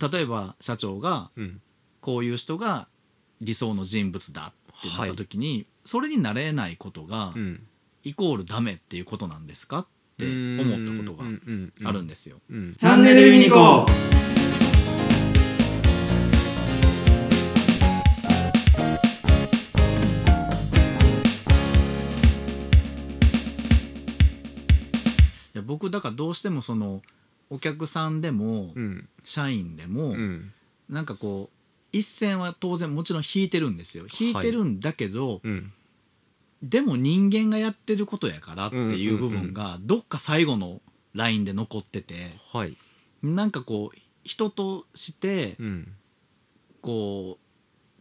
例えば社長がうん。こういう人が理想の人物だってなった時に、それになれないことがうん。イコールダメっていうことなんですかって思ったことがあるんでですよ。チャンネルユニコいや僕だからどうしてもそのお客さんでもうん。社員でもうん。なんかこう一線は当然もちろん引いてるんですよ。引いてるんだけど、うん。でも人間がやってることやからっていう部分がどっか最後のラインで残っててはい。なんかこう人としてうん。こう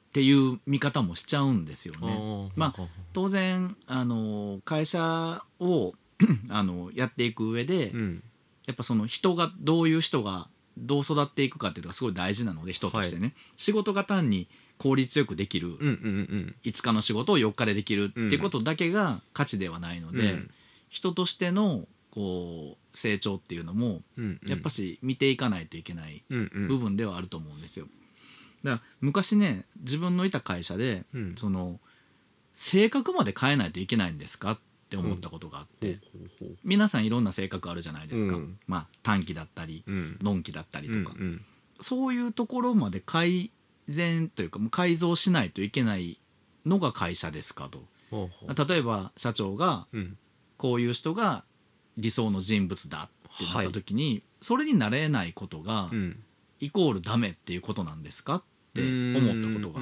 っていう見方もしちゃうんですよね。まあ当然あの会社を あのやっていく上でうんやっぱその人がどういう人がどう育っていくかっていうのがすごい大事なので人としてね、仕事が単に効率よくできる。うんうんうん。5日の仕事を4日でできるっていうことだけが価値ではないので、うん人としてのこう成長っていうのもうんやっぱし見ていかないといけない部分ではあると思うんですよ。だから昔ね自分のいた会社でうん。その性格まで変えないといけないんですかって思ったことがあって、皆さんいろんな性格あるじゃないですか、うん。まあ短期だったりうん。のんきだったりとか、うんうん。そういうところまで改善というか改造しないといけないのが会社ですかと。ほうほう。例えば社長がうん。こういう人が理想の人物だってなった時に、それになれないことがうん。イコールダメっていうことなんですか？って思ったことが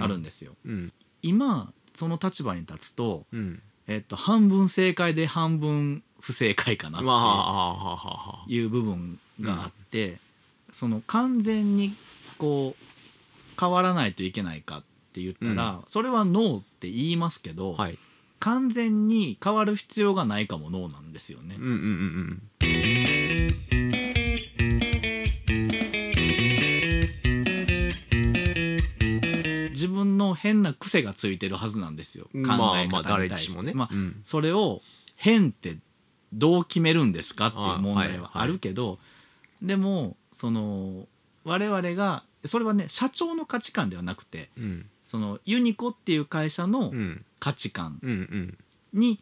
あるんでですよ。うん。今その立場に立つと、うんえっと、半分正解で半分不正解かなまあはっていう部分があって、その完全にこう変わらないといけないかって言ったら、それはノーって言いますけど、はい。完全に変わる必要がないかもノーなんですよね変な癖がついてるはずなんですよ。考えまあ方にまあ誰対して、しもね。まあうん。それを変ってどう決めるんですかっていう問題はあはいあるけど、でもその我々がそれはね社長の価値観ではなくてうん。そのユニコっていう会社のうん。価値観に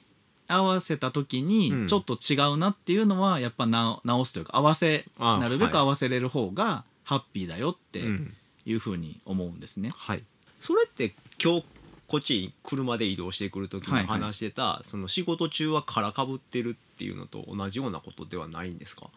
合わせた時にうん。ちょっと違うなっていうのはやっぱな直すというか合わせあなるべくはい。合わせれる方がハッピーだよってうん。いうふうに思うんですね。はいそれって今日こっちに車で移動してくる時にはいはい。話してた、その仕事中は殻かぶってるっていうのと同じようなことではないんですか？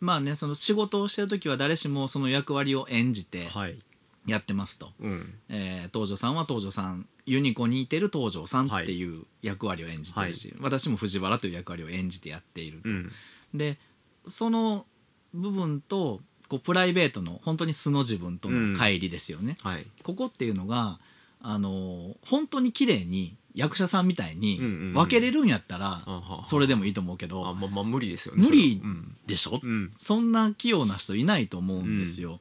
まあねその仕事をしてる時は誰しもその役割を演じてはい。やってますと、うん。えー東條さんは東條さんユニコにいてる東條さんっていう役割を演じてるし、私も藤原という役割を演じてやっていると、うん。でその部分とこうプライベートの本当に素の自分との乖離ですよね、はい。ここっていうのがあの本当に綺麗に役者さんみたいにうんうんうん。分けれるんやったらそれでもいいと思うけど、あまあまあ無理ですよね無理でしょ、うん。そんな器用な人いないと思うんですよ、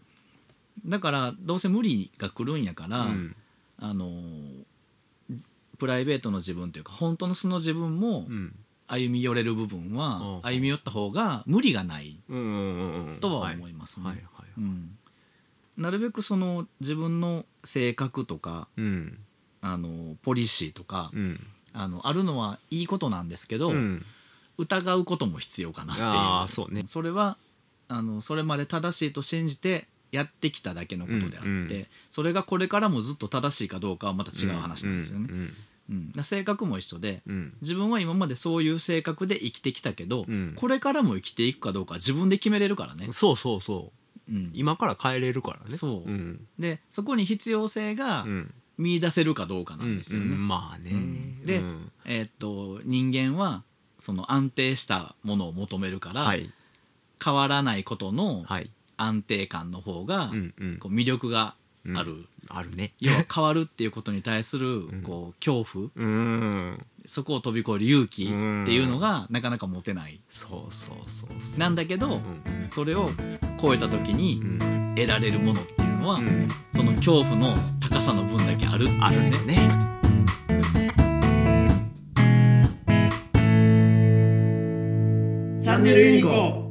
だからどうせ無理が来るんやから、うん。あのプライベートの自分というか本当の素の自分もうん歩み寄れる部分うん。は歩み寄った方が無理がない。とは思いますね、なるべくその自分の性格とかうん。あのポリシーとか、うん。あのあるのはいいことなんですけど、うん。疑うことも必要かなっていう。ああそうね。それはあのそれまで正しいと信じてやってきただけのことであって、それがこれからもずっと正しいかどうかはまた違う話なんですよね。うん。性格も一緒でうん。自分は今までそういう性格で生きてきたけど、うん。これからも生きていくかどうかは自分で決めれるからね。うん。そうそうそう。うん、今から変えれるからね。そう。うん。でそこに必要性がうん。見出せるかどうかなんですよね。うん。まあね。うん。でうん。えーっと人間はその安定したものを求めるから、はい。変わらないことのはい。安定感の方が、うんうん。こう魅力がある、うん。ある。ね。要は変わるっていうことに対するん。こう恐怖。うん。そこを飛び越える勇気っていうのがなかなか持てない。そうそうそうそう。なんだけどうん。それを超えた時にうん。得られるものっていうのは、うん。その恐怖の高さの分だけあるっていう。あるんだよね。チャンネルユニコ